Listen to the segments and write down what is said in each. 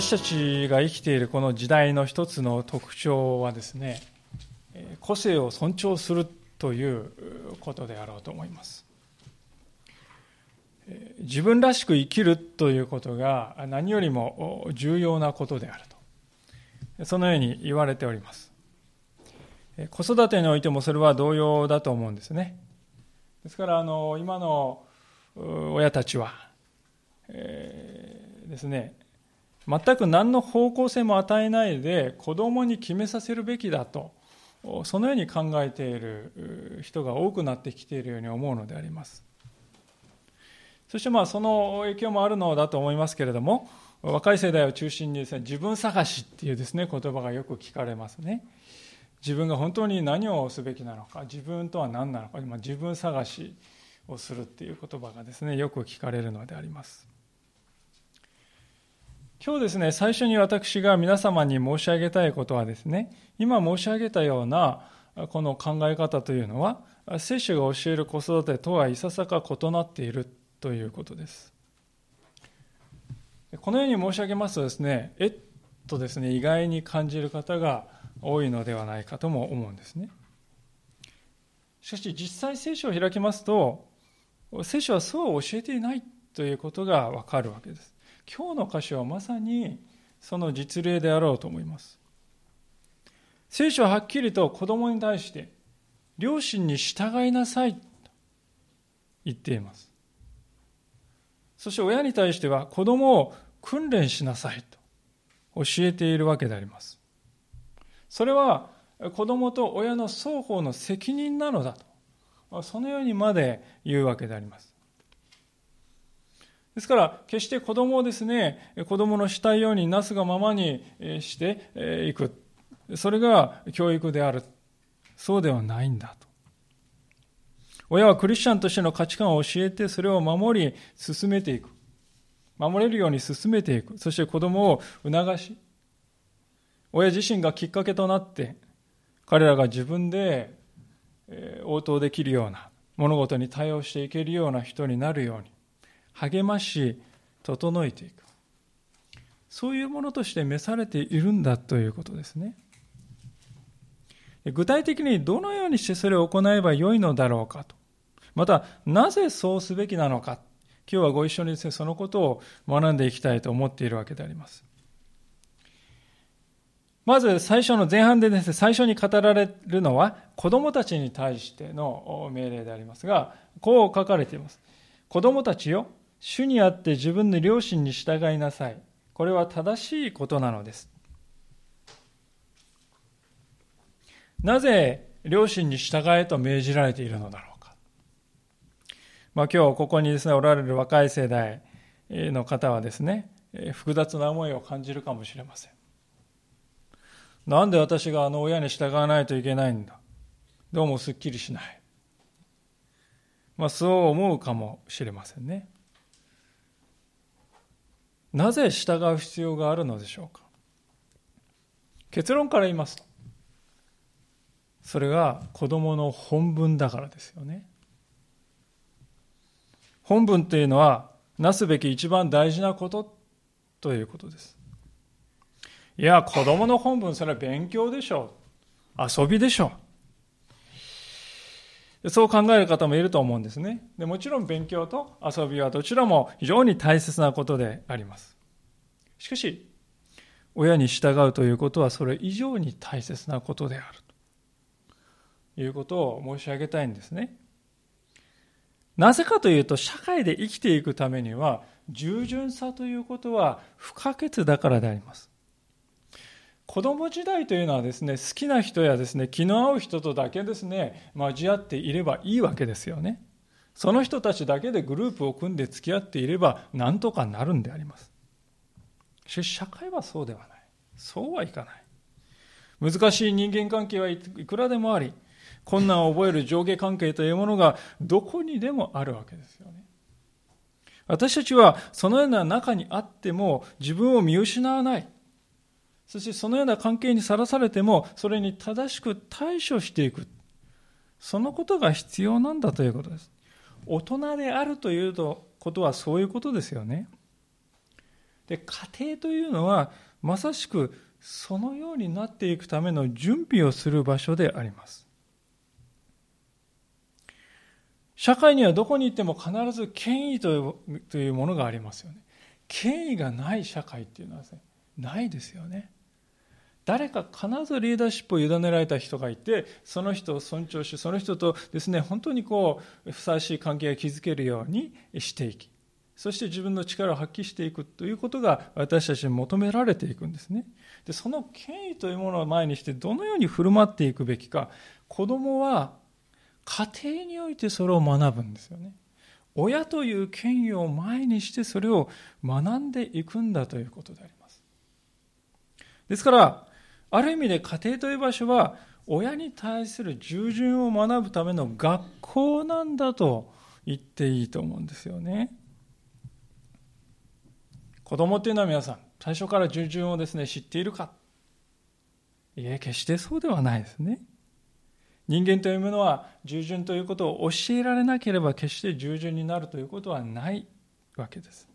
私たちが生きているこの時代の一つの特徴はですね個性を尊重するということであろうと思います。自分らしく生きるということが何よりも重要なことであると。そのように言われております。子育てにおいてもそれは同様だと思うんですね。ですからあの今の親たちは、えー、ですね全く何の方向性も与えないで子供に決めさせるべきだとそのように考えている人が多くなってきているように思うのであります。そしてまあその影響もあるのだと思いますけれども若い世代を中心にですね自分探しっていうですね言葉がよく聞かれますね。自分が本当に何をすべきなのか自分とは何なのか自分探しをするっていう言葉がですねよく聞かれるのであります。今日ですね最初に私が皆様に申し上げたいことはですね今申し上げたようなこの考え方というのは聖書が教える子育てとはいささか異なっているということですこのように申し上げますとですねえっとですね意外に感じる方が多いのではないかとも思うんですね。しかし実際聖書を開きますと聖書はそう教えていないということがわかるわけです。今日の箇所はまさにその実例であろうと思います。聖書ははっきりと子供に対して両親に従いなさいと言っています。そして親に対しては子供を訓練しなさいと教えているわけであります。それは子供と親の双方の責任なのだとそのようにまで言うわけでありますですから決して子供をですね子供のしたいようになすがままにしていく。それが教育である。そうではないんだと。親はクリスチャンとしての価値観を教えてそれを守り進めていく。守れるように進めていく。そして子供を促し親自身がきっかけとなって彼らが自分で応答できるような物事に対応していけるような人になるように。励まし整えていく。そういうものとして召されているんだということですね。具体的にどのようにしてそれを行えばよいのだろうかと。またなぜそうすべきなのか。今日はご一緒にですねそのことを学んでいきたいと思っているわけであります。まず最初の前半でですね、最初に語られるのは子供たちに対しての命令でありますが、こう書かれています。子供たちよ、主にあって自分の両親に従いなさい。これは正しいことなのです。なぜ両親に従えと命じられているのだろうか。まあ、今日ここにですね、おられる若い世代の方はですね、複雑な思いを感じるかもしれません。なんで私があの親に従わないといけないんだどうもすっきりしない。まあそう思うかもしれませんね。なぜ従う必要があるのでしょうか？結論から言いますと、それが子供の本分だからですよね。本分というのは、なすべき一番大事なことということです。いや、子供の本分、それは勉強でしょう。遊びでしょう。そう考える方もいると思うんですね。でもちろん勉強と遊びはどちらも非常に大切なことであります。しかし、親に従うということはそれ以上に大切なことであるということを申し上げたいんですね。なぜかというと、社会で生きていくためには、従順さということは不可欠だからであります。子供時代というのはですね、好きな人やですね、気の合う人とだけですね、交わっていればいいわけですよね。その人たちだけでグループを組んで付き合っていれば、なんとかなるんであります。しかし、社会はそうではない。そうはいかない。難しい人間関係はいくらでもあり、困難を覚える上下関係というものがどこにでもあるわけですよね。私たちはそのような中にあっても自分を見失わない。そしてそのような関係にさらされても、それに正しく対処していく。そのことが必要なんだということです。大人であるということはそういうことですよね。で、家庭というのは、まさしくそのようになっていくための準備をする場所であります。社会にはどこに行っても必ず権威というものがありますよね。権威がない社会っていうのはね、ないですよね。誰か必ずリーダーシップを委ねられた人がいて、その人を尊重し、その人とですね、本当にこう、ふさわしい関係を築けるようにしていき、そして自分の力を発揮していくということが私たちに求められていくんですね。で、その権威というものを前にしてどのように振る舞っていくべきか、子供は家庭においてそれを学ぶんですよね。親という権威を前にしてそれを学んでいくんだということであります。ですから、ある意味で家庭という場所は親に対する従順を学ぶための学校なんだと言っていいと思うんですよね。子供っていうのは皆さん、最初から従順をですね、知っているかいえ、決してそうではないですね。人間というものは従順ということを教えられなければ決して従順になるということはないわけです。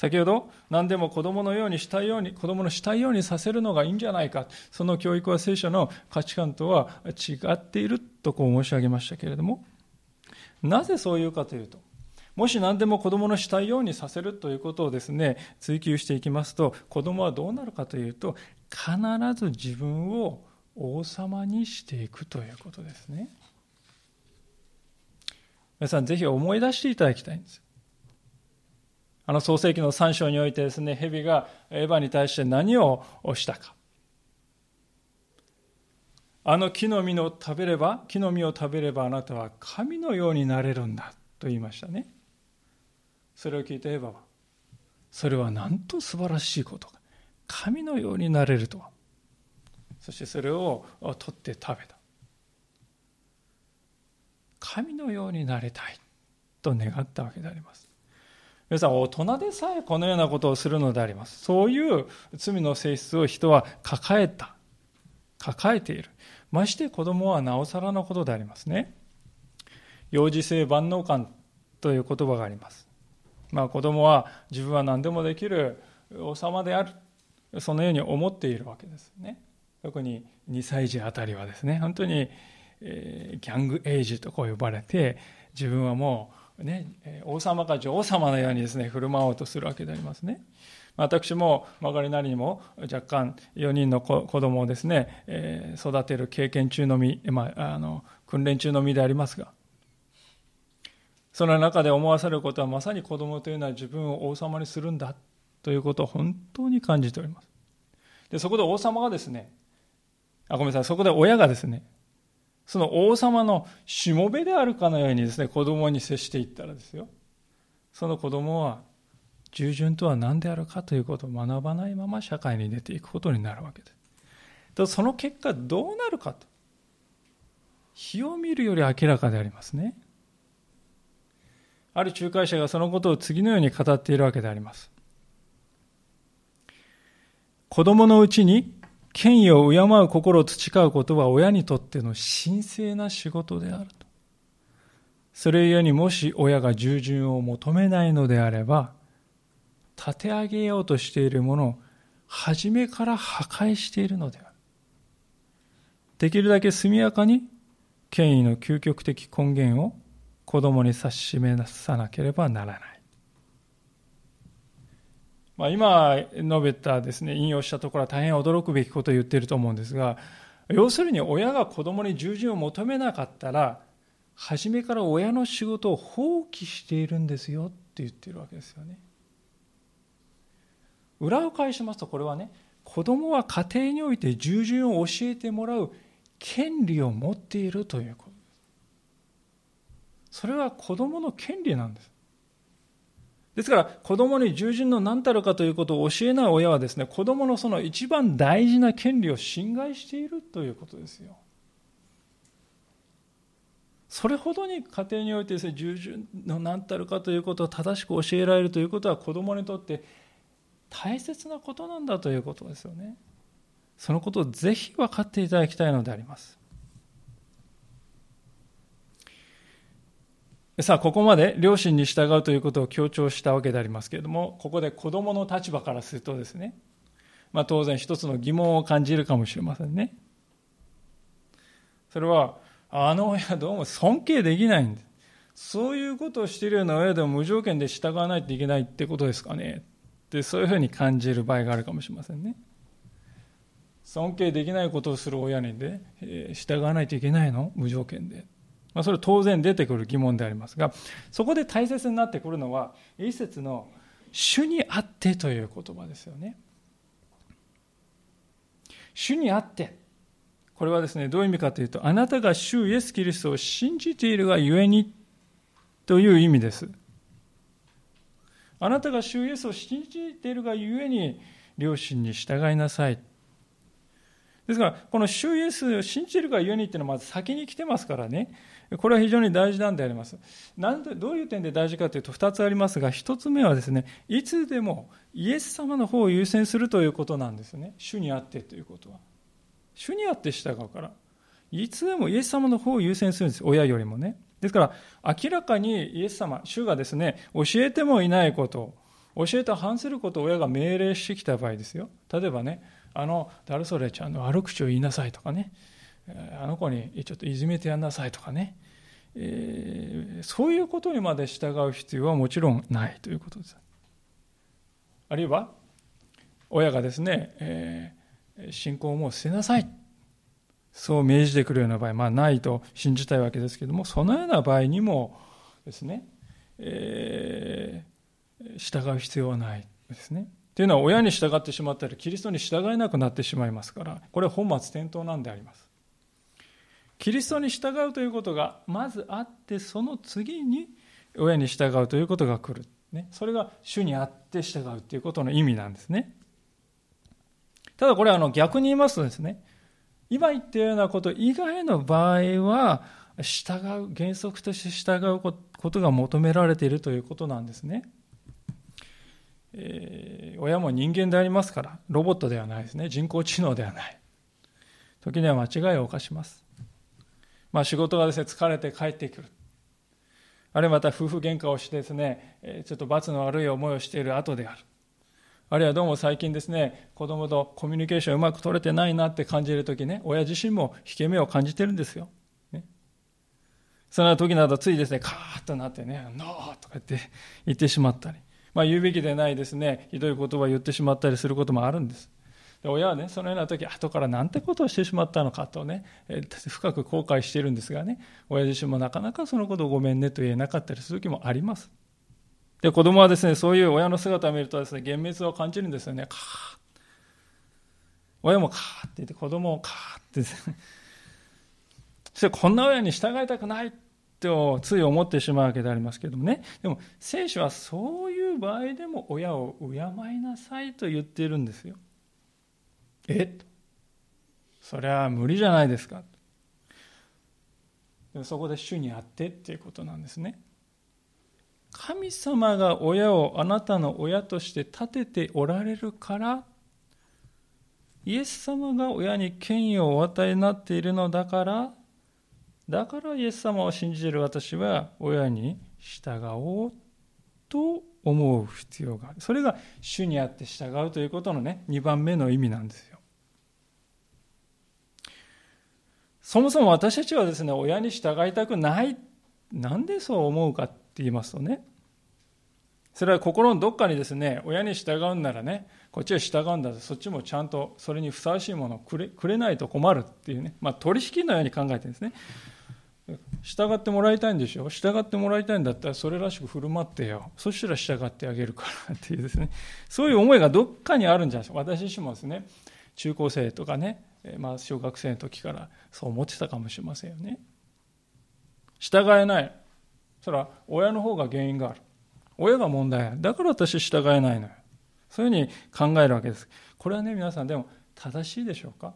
先ほど何でも子供のようにしたいように子供のしたいようにさせるのがいいんじゃないか。その教育は聖書の価値観とは違っているとこう申し上げましたけれども。なぜそういうかというともし何でも子供のしたいようにさせるということをですね追求していきますと子供はどうなるかというと必ず自分を王様にしていくということですね。皆さんぜひ思い出していただきたいんです。あの創世記の3章においてですね、蛇がエヴァに対して何をしたか。あの木の実を食べれば、木の実を食べればあなたは神のようになれるんだと言いましたね。それを聞いてエヴァは、それはなんと素晴らしいことか。神のようになれるとは。そしてそれを取って食べた。神のようになりたいと願ったわけであります。皆さん、大人でさえこのようなことをするのであります。そういう罪の性質を人は抱えた。抱えている。まして子供はなおさらのことでありますね。幼児性万能感という言葉があります。まあ子供は自分は何でもできる王様である。そのように思っているわけですね。特に2歳児あたりはですね、本当に、えー、ギャングエイジとこう呼ばれて、自分はもうね、王様か女王様のようにですね、振る舞おうとするわけでありますね。私も曲がりなりにも若干4人の子供をですね、え、育てる経験中の身、まあ、あの訓練中の身でありますが、その中で思わされることはまさに子供というのは自分を王様にするんだということを本当に感じております。で、そこで王様がですね、あ、ごめんなさい、そこで親がですね、その王様のしもべであるかのようにですね、子供に接していったらですよ。その子供は従順とは何であるかということを学ばないまま社会に出ていくことになるわけです。とその結果どうなるかと。火を見るより明らかでありますね。ある仲介者がそのことを次のように語っているわけであります。子供のうちに権威を敬う心を培うことは親にとっての神聖な仕事であると。それゆえにもし親が従順を求めないのであれば、立て上げようとしているものを初めから破壊しているのである。できるだけ速やかに権威の究極的根源を子供に指し示さなければならない。まあ、今述べたですね、引用したところは大変驚くべきことを言っていると思うんですが、要するに親が子供に従順を求めなかったら、初めから親の仕事を放棄しているんですよって言ってるわけですよね。裏を返しますと、これはね、子供は家庭において従順を教えてもらう権利を持っているということです。それは子供の権利なんです。ですから子供に従順の何たるかということを教えない親はですね子供のその一番大事な権利を侵害しているということですよ。それほどに家庭においてですね従順の何たるかということを正しく教えられるということは子供にとって大切なことなんだということですよね。そのことをぜひ分かっていただきたいのであります。さあ、ここまで両親に従うということを強調したわけでありますけれども、ここで子供の立場からするとですね、まあ当然一つの疑問を感じるかもしれませんね。それは、あの親どうも尊敬できないんです。そういうことをしているような親でも無条件で従わないといけないってことですかねってそういうふうに感じる場合があるかもしれませんね。尊敬できないことをする親にで、え従わないといけないの？無条件で。まあ、それ当然出てくる疑問でありますが、そこで大切になってくるのは、一節の主にあってという言葉ですよね。主にあって。これはですね、どういう意味かというと、あなたが主イエス・キリストを信じているがゆえにという意味です。あなたが主イエスを信じているがゆえに、両親に従いなさい。ですから、この主イエスを信じるがゆえにっていうのはまず先に来てますからね。これは非常に大事なんであります。なんでどういう点で大事かというと2つありますが、1つ目はですね、いつでもイエス様の方を優先するということなんですね。主にあってということは。主にあって従うから。いつでもイエス様の方を優先するんです。親よりもね。ですから、明らかにイエス様、主がですね、教えてもいないこと、教えと反することを親が命令してきた場合ですよ。例えばね、あの、誰それちゃんの悪口を言いなさいとかね、あの子にちょっといじめてやんなさいとかね、えー、そういうことにまで従う必要はもちろんないということです。あるいは、親がですね、えー信仰をもう捨てなさい。そう命じてくるような場合、まあないと信じたいわけですけども、そのような場合にもですね、えー、従う必要はないですね。というのは親に従ってしまったらキリストに従えなくなってしまいますから、これは本末転倒なんであります。キリストに従うということがまずあって、その次に親に従うということが来る。ね、それが主にあって従うということの意味なんですね。ただこれあの逆に言いますとですね、今言ったようなこと以外の場合は、従う、原則として従うことが求められているということなんですね。えー、親も人間でありますから、ロボットではないですね。人工知能ではない。時には間違いを犯します。まあ仕事がですね、疲れて帰ってくる。あるいはまた夫婦喧嘩をしてですね、ちょっと罰の悪い思いをしている後である。あるいはどうも最近ですね、子供とコミュニケーションうまく取れてないなって感じるときね、親自身も引け目を感じてるんですよ。ね、その時などついですね、カーッとなってね、ノーとか言って言ってしまったり、まあ言うべきでないですね、ひどい言葉を言ってしまったりすることもあるんです。で親はね、そのような時、後からなんてことをしてしまったのかとね、え深く後悔しているんですがね、親自身もなかなかそのことをごめんねと言えなかったりする時もあります。で、子供はですね、そういう親の姿を見るとですね、幻滅を感じるんですよね。カー親もカーって言って、子供をカーってですね。そしてこんな親に従いたくないとつい思ってしまうわけでありますけどもね。でも、聖書はそういう場合でも親を敬いなさいと言っているんですよ。え？っそれは無理じゃないですか。そこで主にあってっていうことなんですね。神様が親をあなたの親として立てておられるからイエス様が親に権威をお与えになっているのだからだからイエス様を信じる私は親に従おうと思う必要がある。それが主にあって従うということのね2番目の意味なんですよ。そもそも私たちはですね親に従いたくない。なんでそう思うかって言いますとねそれは心のどっかにですね親に従うんならねこっちは従うんだそっちもちゃんとそれにふさわしいものをくれくれないと困るっていうね、まあ、取引のように考えてるんですね。従ってもらいたいんでしょ？従ってもらいたいんだったらそれらしく振る舞ってよ。そしたら従ってあげるからっていうですね。そういう思いがどっかにあるんじゃないですか？私自身もですね中高生とかね、まあ、小学生の時からそう思ってたかもしれませんよね。従えない。それは親の方が原因がある。親が問題だから私従えないのよ。そういうふうに考えるわけです。これはね皆さんでも正しいでしょうか？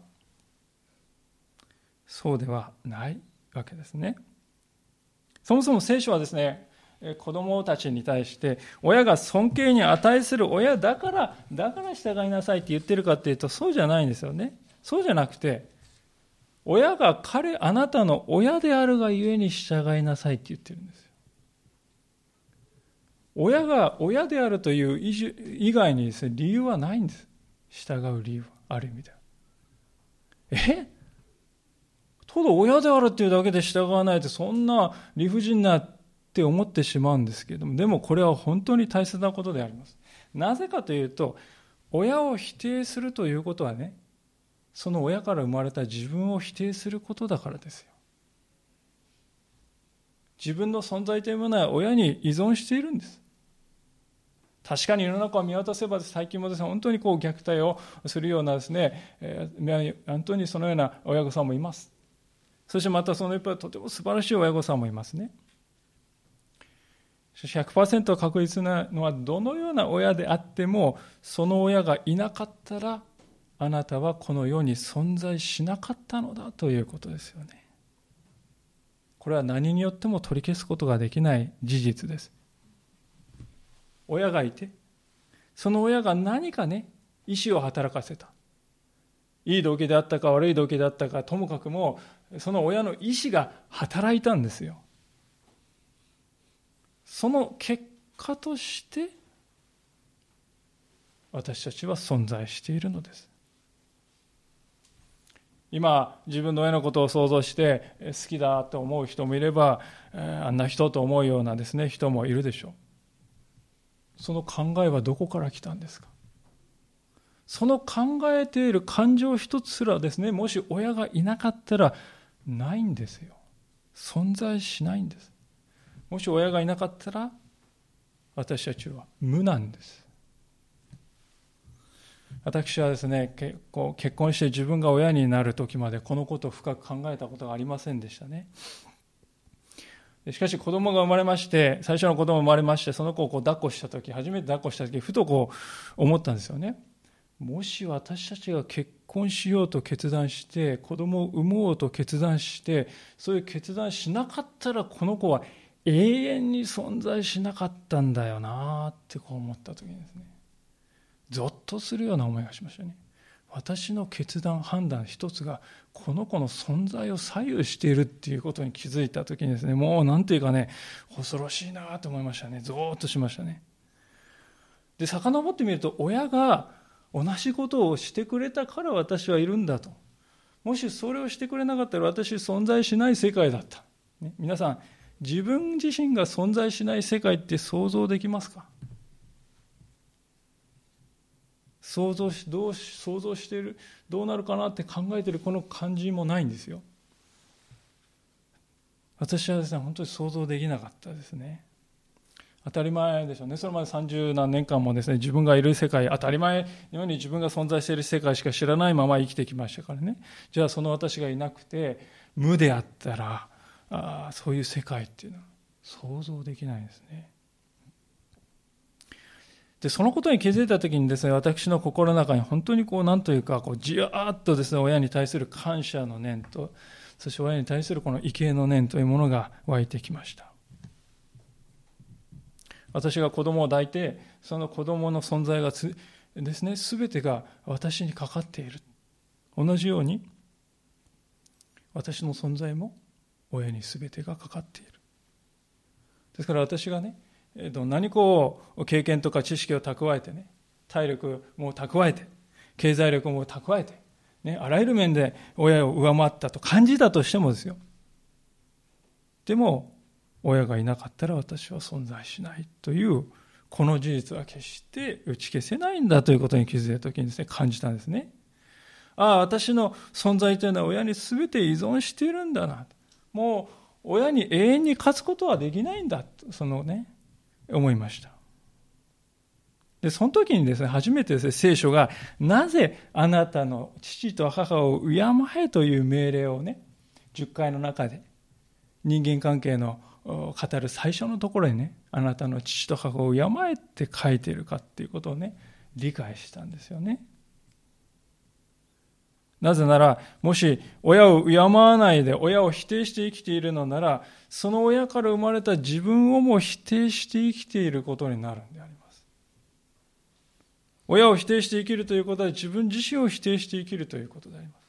そうではない。わけですねそもそも聖書はですね子供たちに対して親が尊敬に値する親だからだから従いなさいって言ってるかっていうとそうじゃないんですよねそうじゃなくて親が彼あなたの親であるがゆえに従いなさいって言ってるんですよ親が親であるという以外にですね、理由はないんです。従う理由は、ある意味では。え？ただ親であるっていうだけで従わないってそんな理不尽なって思ってしまうんですけれども、でもこれは本当に大切なことであります。なぜかというと、親を否定するということはね、その親から生まれた自分を否定することだからですよ。自分の存在というものは親に依存しているんです。確かに世の中を見渡せば最近もですね、本当にこう虐待をするようなですね、えー、本当にそのような親御さんもいます。そしてまたその一方でとても素晴らしい親御さんもいますね。しかし100%確実なのはどのような親であってもその親がいなかったらあなたはこの世に存在しなかったのだということですよね。これは何によっても取り消すことができない事実です。親がいて、その親が何かね、意思を働かせた。いい動機であったか悪い動機であったか、ともかくも、その親の意思が働いたんですよ。その結果として、私たちは存在しているのです。今、自分の親のことを想像して好きだと思う人もいれば、あんな人と思うようなですね、人もいるでしょう。その考えはどこから来たんですか？その考えている感情一つすらですね、もし親がいなかったらないんですよ。存在しないんです。もし親がいなかったら私たちは無なんです。私はですね、結構結婚して自分が親になる時までこのことを深く考えたことがありませんでしたね。しかし子供が生まれまして、最初の子供が生まれまして、その子をこう抱っこした時、初めて抱っこした時、ふとこう思ったんですよね。もし私たちが結婚しようと決断して、子供を産もうと決断して、そういう決断しなかったら、この子は永遠に存在しなかったんだよなってこう思った時にですね、ゾッとするような思いがしましたね。私の決断判断一つがこの子の存在を左右しているっていうことに気づいた時にですねもう何ていうかね恐ろしいなと思いましたね。ゾーッとしましたね。で遡ってみると親が同じことをしてくれたから私はいるんだと。もしそれをしてくれなかったら私存在しない世界だった、ね、皆さん自分自身が存在しない世界って想像できますか？想像しどう想像しているどうなるかなって考えてるこの感じもないんですよ。私はですね本当に想像できなかったですね。当たり前でしょうね。それまで30何年間もですね自分がいる世界当たり前のように自分が存在している世界しか知らないまま生きてきましたからね。じゃあその私がいなくて無であったらあそういう世界っていうのは想像できないですね。で、そのことに気づいたときにですね、私の心の中に本当にこう、なんというか、こう、じわーっとですね、親に対する感謝の念と、そして親に対するこの畏敬の念というものが湧いてきました。私が子供を抱いて、その子供の存在がつですね、すべてが私にかかっている。同じように、私の存在も親にすべてがかかっている。ですから私がね、どんなにこう経験とか知識を蓄えてね体力も蓄えて経済力も蓄えて、ね、あらゆる面で親を上回ったと感じたとしてもですよでも親がいなかったら私は存在しないというこの事実は決して打ち消せないんだということに気づいた時にですね感じたんですねああ私の存在というのは親に全て依存しているんだなもう親に永遠に勝つことはできないんだそのね思いました。で、その時にですね、初めてですね、聖書が、なぜあなたの父と母を敬えという命令をね、10回の中で、人間関係の語る最初のところにね、あなたの父と母を敬えって書いてるかっていうことをね、理解したんですよね。なぜなら、もし親を敬わないで親を否定して生きているのなら、その親から生まれた自分をも否定して生きていることになるんであります。親を否定して生きるということは自分自身を否定して生きるということであります。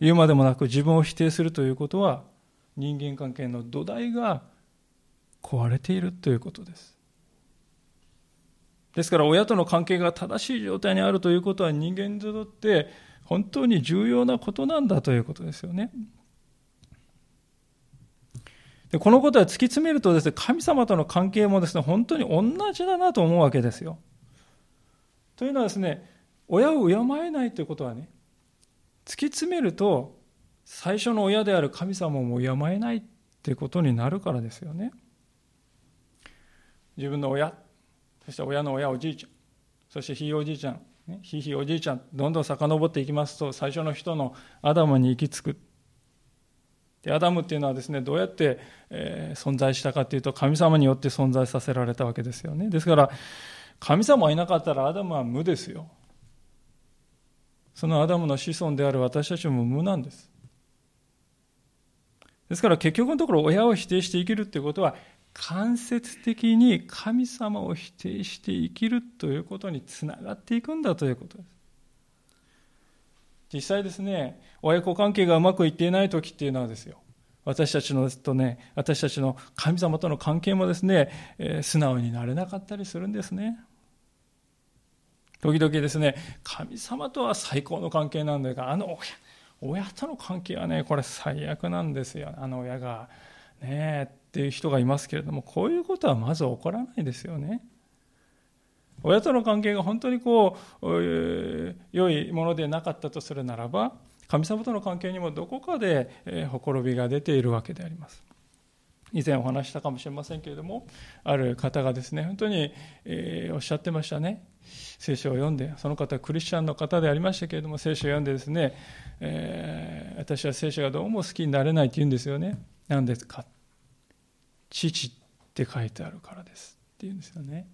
言うまでもなく自分を否定するということは人間関係の土台が壊れているということです。ですから親との関係が正しい状態にあるということは人間にとって本当に重要なことなんだということですよね。でこのことは突き詰めるとですね、神様との関係もですね、本当に同じだなと思うわけですよ。というのはですね、親を敬えないということはね、突き詰めると、最初の親である神様も敬えないってことになるからですよね。自分の親、そして親の親おじいちゃん、そしてひいおじいちゃん、ひいひいおじいちゃん、どんどん遡っていきますと、最初の人のアダムに行き着く。でアダムっていうのはですねどうやって、え、存在したかっていうと神様によって存在させられたわけですよねですから神様がいなかったらアダムは無ですよそのアダムの子孫である私たちも無なんですですから結局のところ親を否定して生きるっていうことは間接的に神様を否定して生きるということにつながっていくんだということです実際ですね、親子関係がうまくいっていない時っていうのはですよ、私たちのとね、私たちの神様との関係もですね、えー、素直になれなかったりするんですね。時々ですね、神様とは最高の関係なんだが、あの親、との関係はね、これ最悪なんですよ。あの親が、ねえ、っていう人がいますけれども、こういうことはまず起こらないですよね。親との関係が本当にこう良いものでなかったとするならば神様との関係にもどこかでほころびが出ているわけであります以前お話したかもしれませんけれどもある方がですね本当に、えー、おっしゃってましたね。聖書を読んでその方はクリスチャンの方でありましたけれども聖書を読んでですね、えー、私は聖書がどうも好きになれないって言うんですよね。何ですか。父って書いてあるからですって言うんですよね。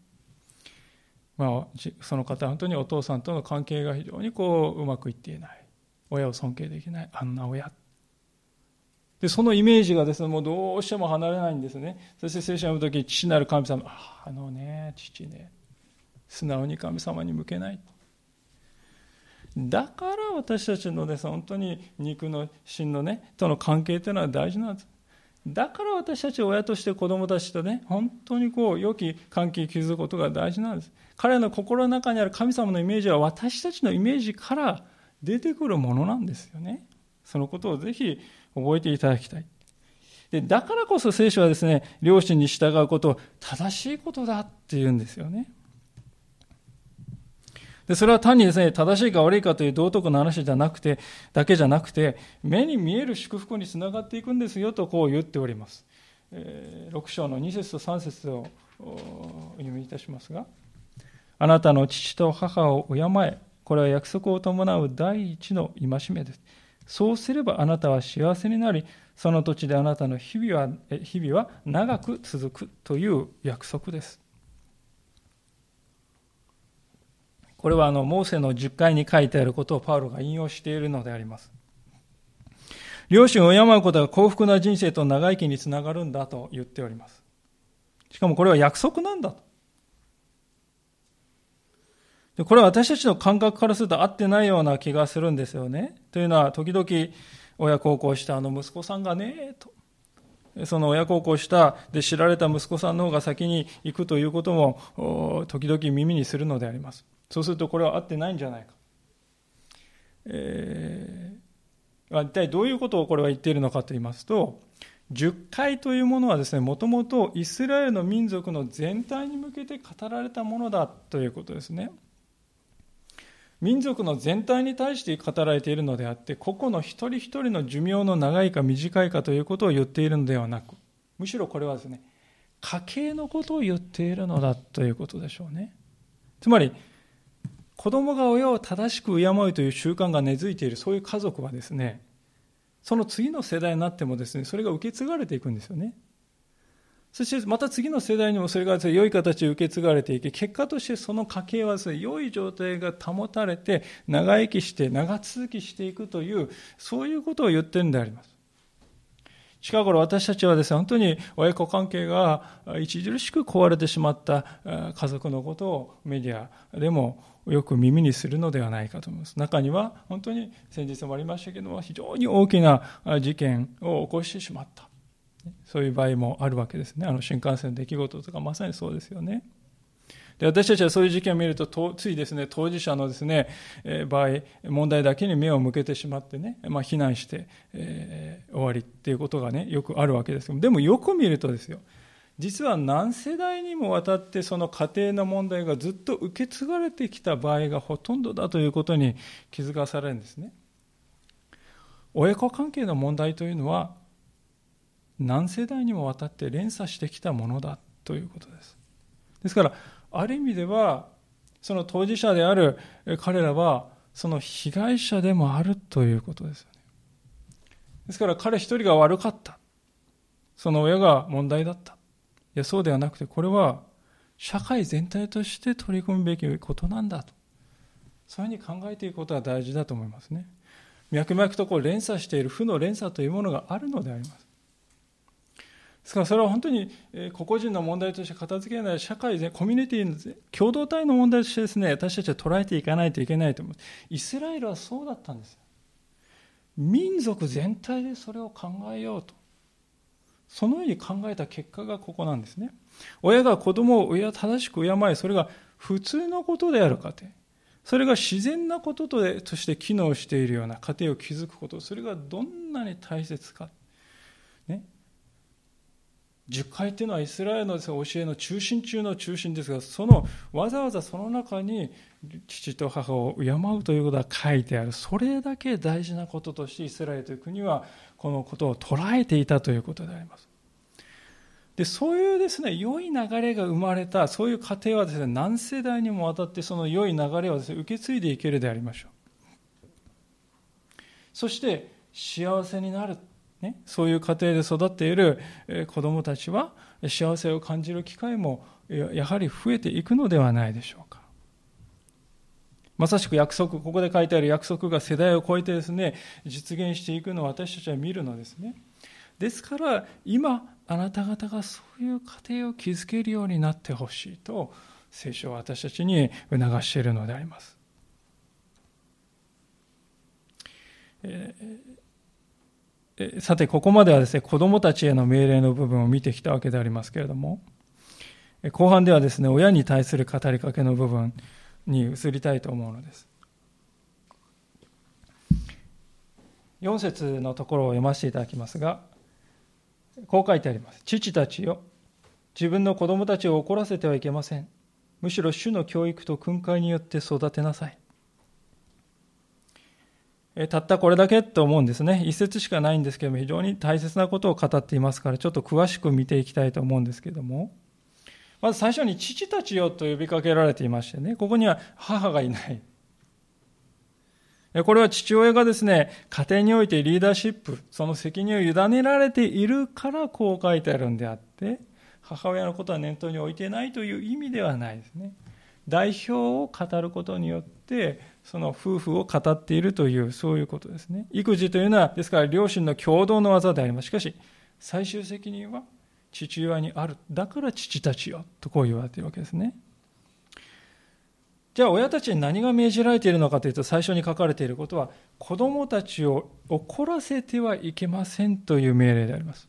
まあ、その方本当にお父さんとの関係が非常にこううまくいっていない。親を尊敬できない。あんな親でそのイメージがですねもうどうしても離れないんですねそして聖書を読む時父なる神様ああのね父ね素直に神様に向けないだから私たちのです本当に肉の心のねとの関係というのは大事なんですだから私たち親として子供たちとね、本当にこう、良き関係を築くことが大事なんです。彼の心の中にある神様のイメージは私たちのイメージから出てくるものなんですよね。そのことをぜひ覚えていただきたい。でだからこそ聖書はですね、両親に従うことを正しいことだって言うんですよね。で、それは単にですね、正しいか悪いかという道徳の話じゃなくて、だけじゃなくて、目に見える祝福につながっていくんですよとこう言っております。えー、6章の2節と3節をお読みいたしますが、あなたの父と母を敬え、これは約束を伴う第一の戒めです。そうすればあなたは幸せになり、その土地であなたの日々は日々は長く続くという約束です。これはあのモーセの10回に書いてあることをパウロが引用しているのであります。両親を敬うことが幸福な人生と長生きにつながるんだと言っております。しかもこれは約束なんだと。でこれは私たちの感覚からすると合ってないような気がするんですよね。というのは、時々親孝行したあの息子さんがね、と。その親孝行したで知られた息子さんの方が先に行くということも時々耳にするのであります。そうするとこれは合ってないんじゃないか。えー、一体どういうことをこれは言っているのかと言いますと、十回というものはですね、もともとイスラエルの民族の全体に向けて語られたものだということですね。民族の全体に対して語られているのであって、個々の一人一人の寿命の長いか短いかということを言っているのではなく、むしろこれはですね、家計のことを言っているのだということでしょうね。つまり、子供が親を正しく敬うという習慣が根付いているそういう家族はですねその次の世代になってもですねそれが受け継がれていくんですよねそしてまた次の世代にもそれが良い形で受け継がれていき結果としてその家系はですね良い状態が保たれて長生きして長続きしていくというそういうことを言ってるんであります近頃私たちはですね、本当に親子関係が著しく壊れてしまった家族のことをメディアでもよく耳にするのではないかと思います。中には本当に先日もありましたけども、非常に大きな事件を起こしてしまった。そういう場合もあるわけですね。あの新幹線の出来事とかまさにそうですよね。で私たちはそういう事件を見ると、ついですね、当事者のですね、えー、場合、問題だけに目を向けてしまってね、まあ、非難して、えー、終わりっていうことがね、よくあるわけですけど、でもよく見るとですよ、実は何世代にもわたってその家庭の問題がずっと受け継がれてきた場合がほとんどだということに気づかされるんですね。親子関係の問題というのは何世代にもわたって連鎖してきたものだということです。ですからある意味ではその当事者である彼らはその被害者でもあるということですよね。ですから彼一人が悪かった。その親が問題だった。いや、そうではなくて、これは社会全体として取り組むべきことなんだと。そういうふうに考えていくことが大事だと思いますね。脈々とこう連鎖している負の連鎖というものがあるのであります。ですからそれは本当に個々人の問題として片付けない社会でコミュニティの共同体の問題としてですね私たちは捉えていかないといけないと思いますイスラエルはそうだったんです民族全体でそれを考えようと。そのように考えた結果がここなんですね。親が子供を親正しく敬いそれが普通のことである家庭。それが自然なこととして機能しているような家庭を築くこと。それがどんなに大切か。ね。10回っていうのはイスラエルの教えの中心中の中心ですが、そのわざわざその中に父と母を敬うということが書いてある。それだけ大事なこととしてイスラエルという国はこのことを捉えていたということであります。でそういうですね良い流れが生まれたそういう過程はですね何世代にもわたってその良い流れをですね受け継いでいけるでありましょうそして幸せになるね、そういう家庭で育っている子どもたちは幸せを感じる機会もやはり増えていくのではないでしょうか。まさしく約束、ここで書いてある約束が世代を超えてですね、実現していくのを私たちは見るのですね。ですから、今、あなた方がそういう家庭を築けるようになってほしいと、聖書は私たちに促しているのであります。えーさて、ここまではですね、子供たちへの命令の部分を見てきたわけでありますけれども、後半ではですね、親に対する語りかけの部分に移りたいと思うのです。4節のところを読ませていただきますが、こう書いてあります。父たちよ、自分の子供たちを怒らせてはいけません。むしろ主の教育と訓戒によって育てなさい。たったこれだけと思うんですね。一節しかないんですけども、非常に大切なことを語っていますから、ちょっと詳しく見ていきたいと思うんですけども、まず最初に父たちよと呼びかけられていましてね、ここには母がいない。これは父親がですね、家庭においてリーダーシップ、その責任を委ねられているからこう書いてあるんであって、母親のことは念頭に置いてないという意味ではないですね。代表を語ることによって、その夫婦を語っているという、そういうことですね。育児というのは、ですから両親の共同の技であります。しかし、最終責任は父親にある。だから父たちよ、とこう言われているわけですね。じゃあ親たちに何が命じられているのかというと最初に書かれていることは子供たちを怒らせてはいけませんという命令であります。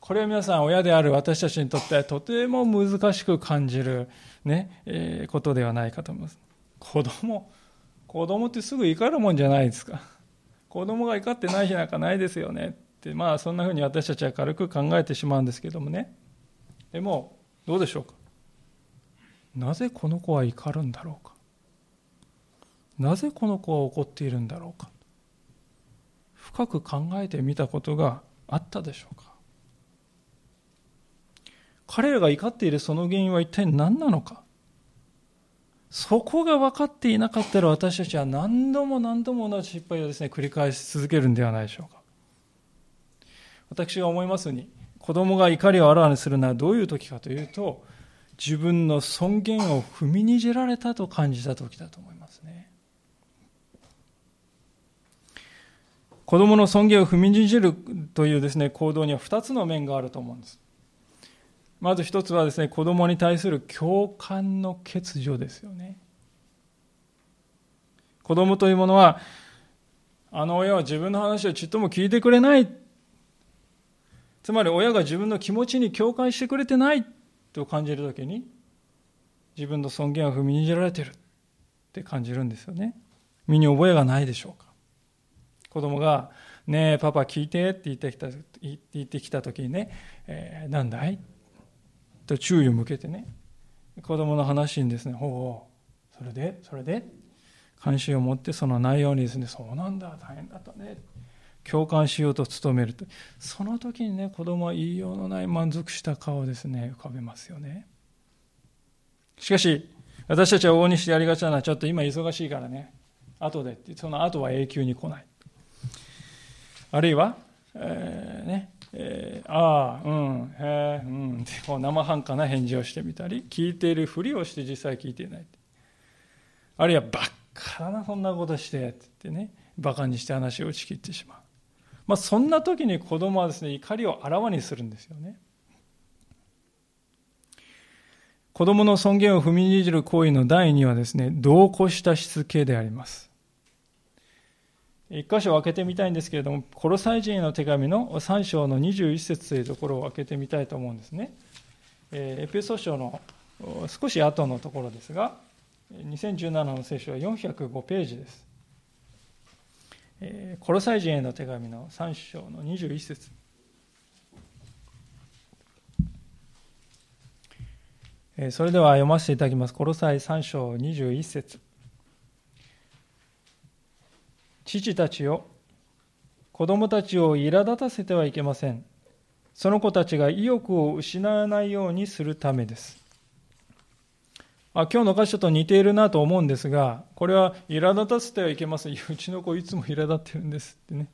これは皆さん親である私たちにとってはとても難しく感じるね、えー、ことではないかと思います。子供子供ってすぐ怒るもんじゃないですか。子供が怒ってない日なんかないですよね。ってまあそんなふうに私たちは軽く考えてしまうんですけどもね。でもどうでしょうか。なぜこの子は怒るんだろうか。なぜこの子は怒っているんだろうか。深く考えてみたことがあったでしょうか。彼らが怒っているその原因は一体何なのか。そこが分かっていなかったら私たちは何度も何度も同じ失敗をですね、繰り返し続けるんではないでしょうか。私が思いますに、子供が怒りをあらわにするのはどういう時かというと、自分の尊厳を踏みにじられたと感じた時だと思いますね。子供の尊厳を踏みにじるというですね、行動には2つの面があると思うんです。まず一つはですね、子供に対する共感の欠如ですよね。子供というものは、あの親は自分の話をちっとも聞いてくれない。つまり親が自分の気持ちに共感してくれてないと感じるときに、自分の尊厳を踏みにじられてるって感じるんですよね。身に覚えがないでしょうか。子供が、ねえ、パパ聞いてって言ってきた言ってきた時にね、えー、なんだい？と注意を向けてね、子供の話にですね、ほう、それで、それで、関心を持ってその内容にですね、そうなんだ、大変だったね。共感しようと努めると。その時にね、子供は言いようのない満足した顔をですね、浮かべますよね。しかし、私たちは往々にしてやりがちなのは、ちょっと今忙しいからね、後でって、その後は永久に来ない。あるいは、えー、ね、えー、ああ、うん、へえ、うん、ってこう生半可な返事をしてみたり、聞いているふりをして実際聞いていない。あるいは、ばっかな、そんなことして、って言ってね、馬鹿にして話を打ち切ってしまう。まあ、そんな時に子供はですね、怒りをあらわにするんですよね。子供の尊厳を踏みにじる行為の第2はですね、同行したしつけであります。一箇所開けてみたいんですけれども、コロサイ人への手紙の3章の21節というところを開けてみたいと思うんですね。エペソ書の少し後のところですが、2017の聖書は405ページです。コロサイ人への手紙の3章の21節それでは読ませていただきます。コロサイ3章21節父たちよ、子供たちを苛立たせてはいけません。その子たちが意欲を失わないようにするためです。あ今日の箇所と似ているなと思うんですが、これは苛立たせてはいけません。うちの子いつも苛立ってるんですってね。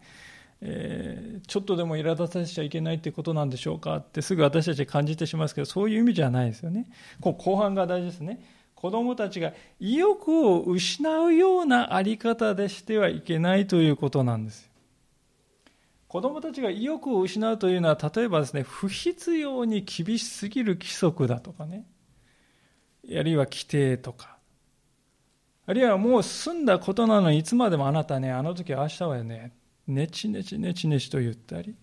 えー、ちょっとでも苛立たせちゃいけないってことなんでしょうかってすぐ私たち感じてしまいますけど、そういう意味じゃないですよね。こう後半が大事ですね。子供たちが意欲を失うようなあり方でしてはいけないということなんです子供たちが意欲を失うというのは例えばですね不必要に厳しすぎる規則だとかね。あるいは規定とか。あるいはもう済んだことなのにいつまでもあなたねあの時ああしたわよね。ねちねちねちねちと言ったり。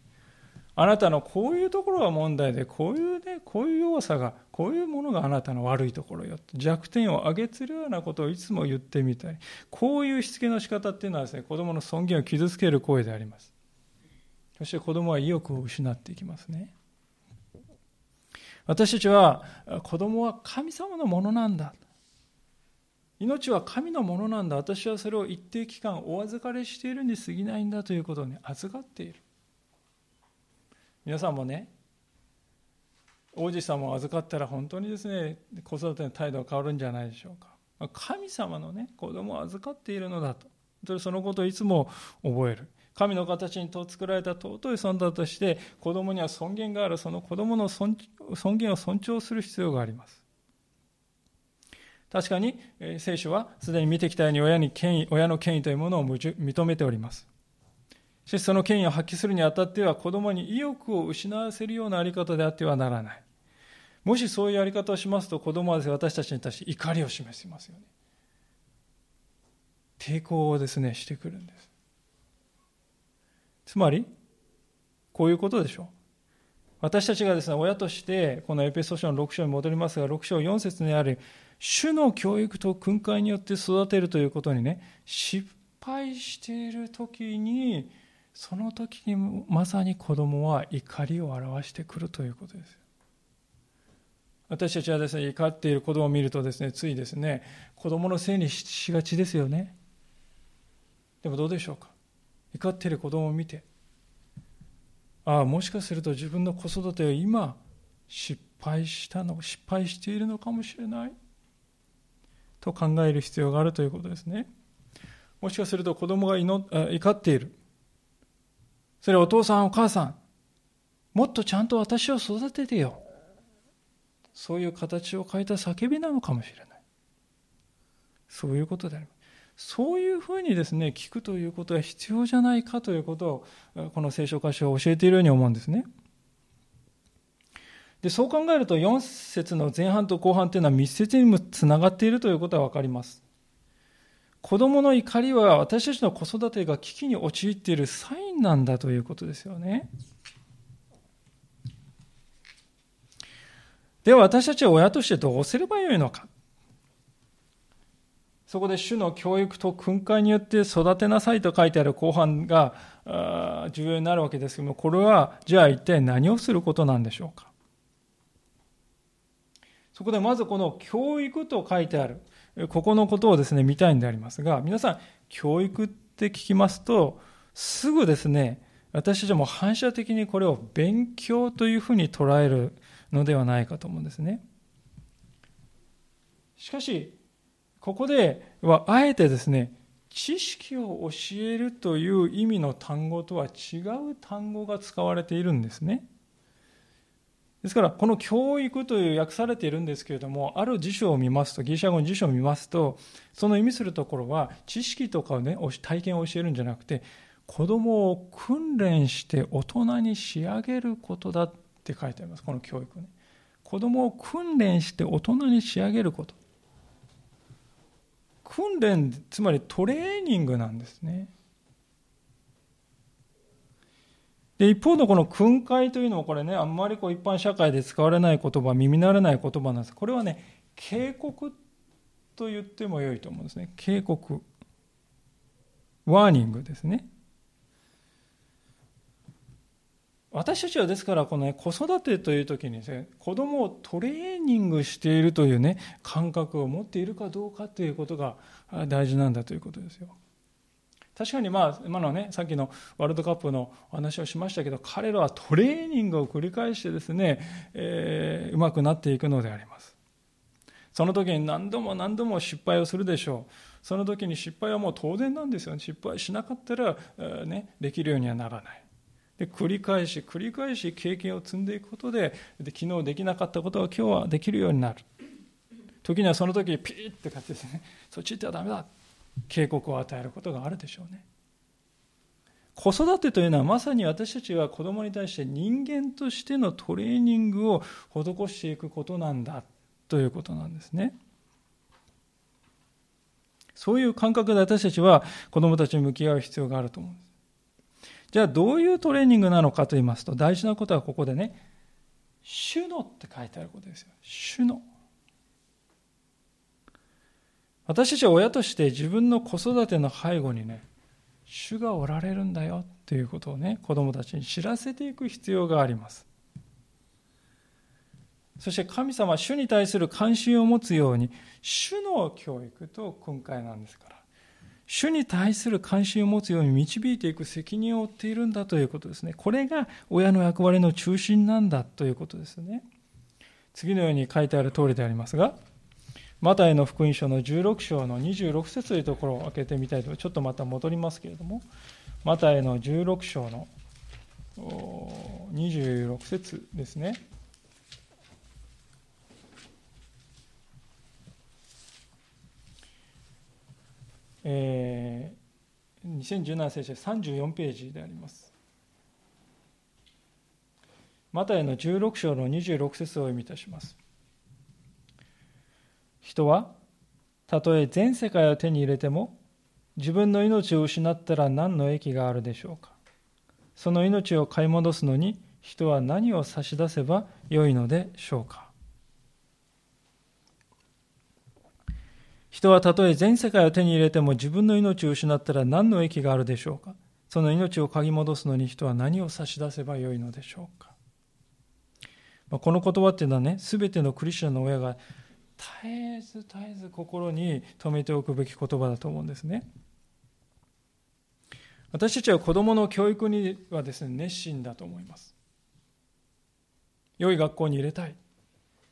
あなたのこういうところが問題で、こういうね、こういう弱さが、こういうものがあなたの悪いところよ。弱点を上げつるようなことをいつも言ってみたり、こういうしつけの仕方っていうのはですね、子供の尊厳を傷つける行為であります。そして子供は意欲を失っていきますね。私たちは、子供は神様のものなんだ。命は神のものなんだ。私はそれを一定期間お預かりしているに過ぎないんだということをね、預かっている。皆さんもね王子様を預かったら本当にですね子育ての態度が変わるんじゃないでしょうか。神様のね子供を預かっているのだと。そのことをいつも覚える。神の形に作られた尊い存在として子供には尊厳がある。その子供の尊厳を尊重する必要があります。確かに聖書はすでに見てきたように親に権威親の権威というものを認めております。しかしその権威を発揮するにあたっては子供に意欲を失わせるようなあり方であってはならない。もしそういうやり方をしますと子供はです、ね、私たちに対して怒りを示しますよね。抵抗をですね、してくるんです。つまり、こういうことでしょう。私たちがですね、親として、このエペソ書の6章に戻りますが、6章4節にある、主の教育と訓戒によって育てるということにね、失敗している時に、その時にまさに子供は怒りを表してくるということです私たちはですね怒っている子供を見るとですねついですね子供のせいにしがちですよね。でもどうでしょうか？怒っている子供を見てああもしかすると自分の子育てを今失敗したの失敗しているのかもしれない。と考える必要があるということですね。もしかすると子供が怒っている。それはお父さんお母さん、もっとちゃんと私を育ててよ。そういう形を変えた叫びなのかもしれない。そういうことであります。そういうふうにですね、聞くということは必要じゃないかということを、この聖書箇所は教えているように思うんですね。でそう考えると4節の前半と後半というのは密接にもつながっているということは分かります。子供の怒りは私たちの子育てが危機に陥っているサインなんだということですよね。では私たちは親としてどうすればよいのかそこで主の教育と訓戒によって育てなさいと書いてある後半が重要になるわけですけども、これはじゃあ一体何をすることなんでしょうか。そこでまずこの教育と書いてある、ここのことをですね、見たいんでありますが、皆さん、教育って聞きますと、すぐですね、私たちも反射的にこれを勉強というふうに捉えるのではないかと思うんですね。しかし、ここではあえてですね、知識を教えるという意味の単語とは違う単語が使われているんですね。ですから、この教育という訳されているんですけれども、ある辞書を見ますと、ギリシャ語の辞書を見ますと、その意味するところは、知識とかをね、体験を教えるんじゃなくて、子供を訓練して大人に仕上げることだって書いてあります、この教育ね。子供を訓練して大人に仕上げること。訓練、つまりトレーニングなんですね。で、一方のこの訓戒というのもこれね、あんまりこう一般社会で使われない言葉、耳慣れない言葉なんです。これはね、警告と言っても良いと思うんですね。警告。ワーニングですね。私たちはですからこの、ね、子育てという時に、ね、子供をトレーニングしているというね感覚を持っているかどうかということが大事なんだということですよ。確かにまあ今のねさっきのワールドカップの話をしましたけど彼らはトレーニングを繰り返してですね、えー、うまくなっていくのであります。その時に何度も何度も失敗をするでしょう。その時に失敗はもう当然なんですよ。ね失敗しなかったら、えー、ね、できるようにはならない。で繰り返し繰り返し経験を積んでいくことでで昨日できなかったことが今日はできるようになる。時にはその時ピーって感じですね。そっち行ってはダメだ。警告を与えることがあるでしょうね。子育てというのはまさに私たちは子供に対して人間としてのトレーニングを施していくことなんだ。ということなんですね。そういう感覚で私たちは子供たちに向き合う必要があると思うんです。じゃあどういうトレーニングなのかと言いますと、大事なことはここでね、主のって書いてあることですよ。主の。私たちは親として自分の子育ての背後にね、主がおられるんだよということをね、子供たちに知らせていく必要があります。そして神様は主に対する関心を持つように、主の教育と訓戒なんですから。主に対する関心を持つように導いていく責任を負っているんだということですね。これが親の役割の中心なんだということですね。次のように書いてある通りでありますが、マタイの福音書の16章の26節というところを開けてみたいと、ちょっとまた戻りますけれども、マタイの16章の26節ですね。えー、2017聖書34ページであります。マタイの16章の26節を読みいたします。人はたとえ全世界を手に入れても自分の命を失ったら何の益があるでしょうかその命を買い戻すのに人は何を差し出せばよいのでしょうか人はたとえ全世界を手に入れても自分の命を失ったら何の益があるでしょうか？その命を嗅ぎ戻すのに人は何を差し出せばよいのでしょうか、まあ、この言葉っていうのはね、すべてのクリスチャンの親が絶えず絶えず心に留めておくべき言葉だと思うんですね。私たちは子供の教育にはですね、熱心だと思います。良い学校に入れたい。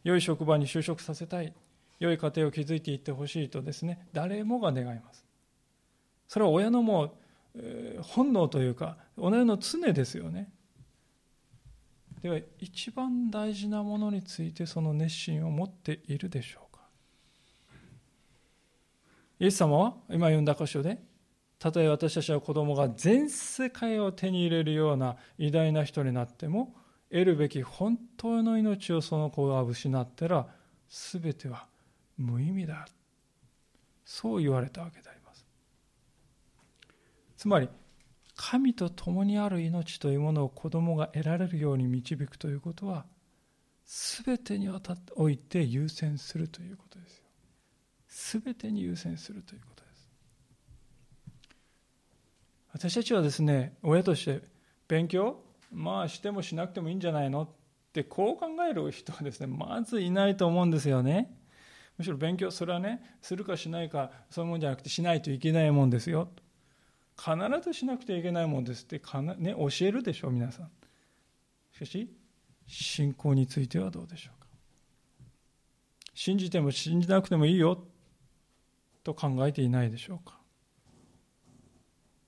良い職場に就職させたい。良い家庭を築いていってほしいとですね誰もが願います。それは親のもう、本能というか親の常ですよね。では一番大事なものについてその熱心を持っているでしょうか。イエス様は今読んだ箇所でたとえ私たちは子供が全世界を手に入れるような偉大な人になっても得るべき本当の命をその子が失ったら全ては無意味だそう言われたわけでありますつまり神と共にある命というものを子供が得られるように導くということはすべてにおいて優先するということですよ。すべてに優先するということです。私たちはですね、親として勉強まあしてもしなくてもいいんじゃないのってこう考える人はですね、まずいないと思うんですよね。むしろ勉強、それはね、するかしないか、そういうもんじゃなくてしないといけないもんですよ。必ずしなくてはいけないもんですってかな、ね、教えるでしょ、皆さん。しかし、信仰についてはどうでしょうか。信じても信じなくてもいいよと考えていないでしょうか。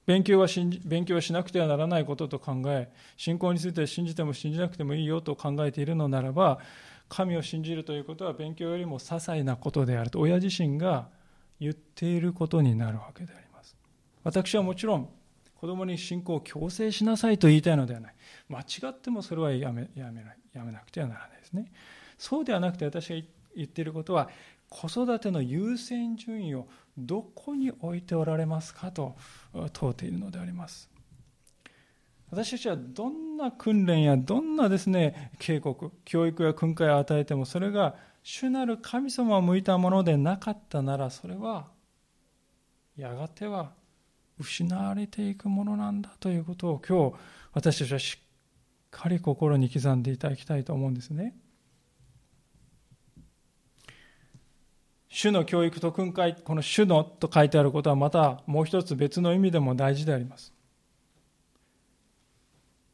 勉強は信じ勉強はしなくてはならないことと考え、信仰については信じても信じなくてもいいよと考えているのならば、神を信じるということは勉強よりも些細なことであると、親自身が言っていることになるわけであります。私はもちろん、子供に信仰を強制しなさいと言いたいのではない。間違ってもそれはやめやめやめなくてはならないですね。そうではなくて私が言っていることは、子育ての優先順位をどこに置いておられますかと問うているのであります。私たちはどんな訓練やどんなですね、警告、教育や訓戒を与えても、それが主なる神様を向いたものでなかったなら、それは、やがては失われていくものなんだということを今日、私たちはしっかり心に刻んでいただきたいと思うんですね。主の教育と訓戒、この主のと書いてあることはまたもう一つ別の意味でも大事であります。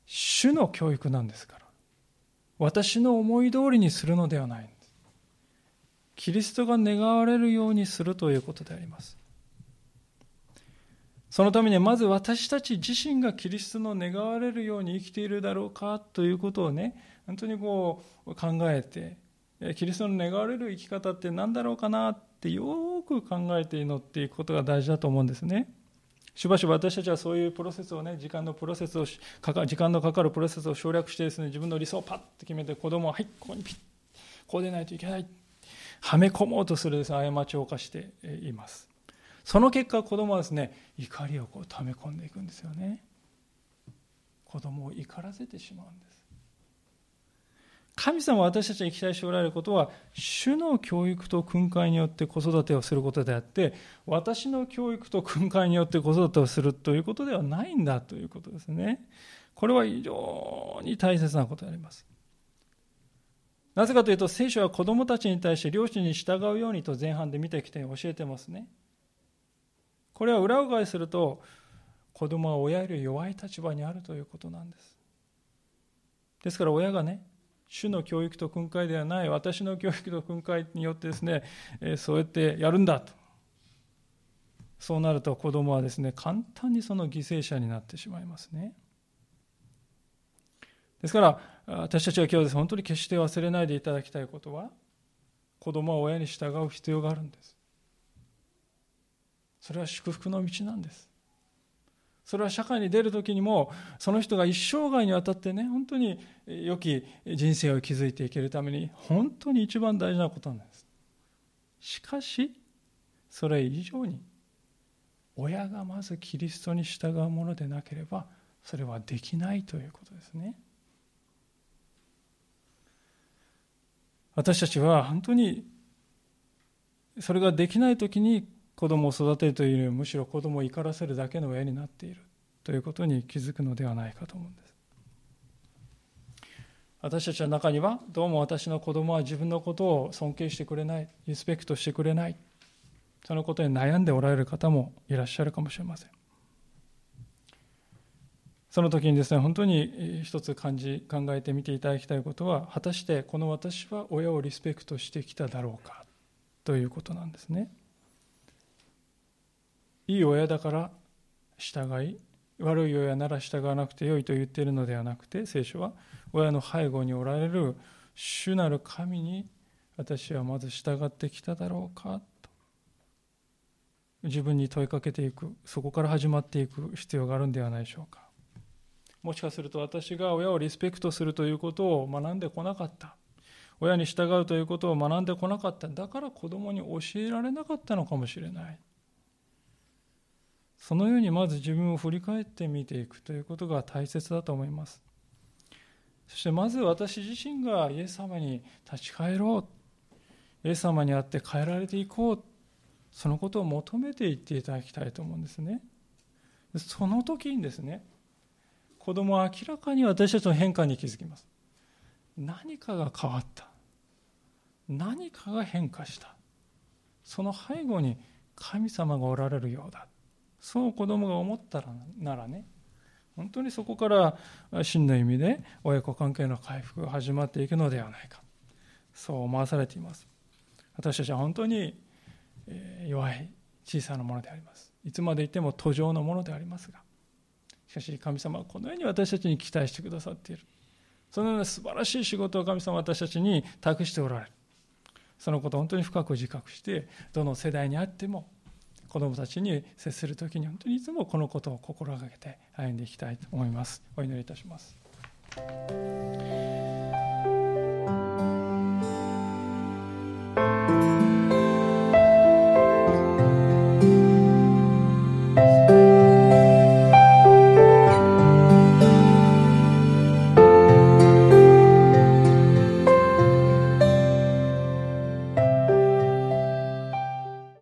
主の教育なんですから。私の思い通りにするのではないんです。キリストが願われるようにするということであります。そのためにまず私たち自身がキリストの願われるように生きているだろうかということをね、本当にこう考えて、キリストの願われる生き方って何だろうかなってよく考えて祈っていくことが大事だと思うんですね。しばしば私たちはそういうプロセスをね、時間のプロセスを、時間のかかるプロセスを省略してですね、自分の理想をパッと決めて子供は、はい、ここにピッ、こうでないといけない。はめ込もうとするです、ね、過ちを犯しています。その結果、子供はですね、怒りをこう溜め込んでいくんですよね。子供を怒らせてしまうんです。神様は私たちに期待しておられることは、主の教育と訓戒によって子育てをすることであって、私の教育と訓戒によって子育てをするということではないんだということですね。これは非常に大切なことであります。なぜかというと、聖書は子供たちに対して両親に従うようにと前半で見てきて教えてますね。これは裏を返すると、子供は親より弱い立場にあるということなんです。ですから親がね、主の教育と訓戒ではない私の教育と訓戒によってですね、えそうやってやるんだと。そうなると子供はですね、簡単にその犠牲者になってしまいますね。ですから、私たちは今日です。本当に決して忘れないでいただきたいことは、子供は親に従う必要があるんです。それは祝福の道なんです。それは社会に出る時にも、その人が一生涯にわたってね、本当に良き人生を築いていけるために、本当に一番大事なことなんです。しかし、それ以上に、親がまずキリストに従うものでなければ、それはできないということですね。私たちは本当にそれができない時に子供を育てるというよりむしろ子供を怒らせるだけの親になっているということに気づくのではないかと思うんです。私たちの中にはどうも私の子供は自分のことを尊敬してくれないリスペクトしてくれないそのことに悩んでおられる方もいらっしゃるかもしれませんその時にですね本当に一つ感じ考えてみていただきたいことは果たしてこの私は親をリスペクトしてきただろうかということなんですねいい親だから従い悪い親なら従わなくてよいと言っているのではなくて聖書は親の背後におられる主なる神に私はまず従ってきただろうかと。自分に問いかけていくそこから始まっていく必要があるんではないでしょうか。もしかすると私が親をリスペクトするということを学んでこなかった。親に従うということを学んでこなかった。だから子供に教えられなかったのかもしれない。そのようにまず自分を振り返ってみていくということが大切だと思います。そしてまず私自身がイエス様に立ち返ろう。イエス様に会って変えられていこう。そのことを求めていっていただきたいと思うんですね。その時にですね、子供は明らかに私たちの変化に気づきます。何かが変わった。何かが変化した。その背後に神様がおられるようだ。そう子供が思ったらならね、本当にそこから真の意味で親子関係の回復が始まっていくのではないか。そう思わされています。私たちは本当に弱い小さなものであります。いつまでいても途上のものでありますが。しかし神様はこのように私たちに期待してくださっている。そのような素晴らしい仕事を神様は私たちに託しておられる。そのことを本当に深く自覚して、どの世代にあっても、子どもたちに接するときに本当にいつもこのことを心がけて歩んでいきたいと思います。お祈りいたします。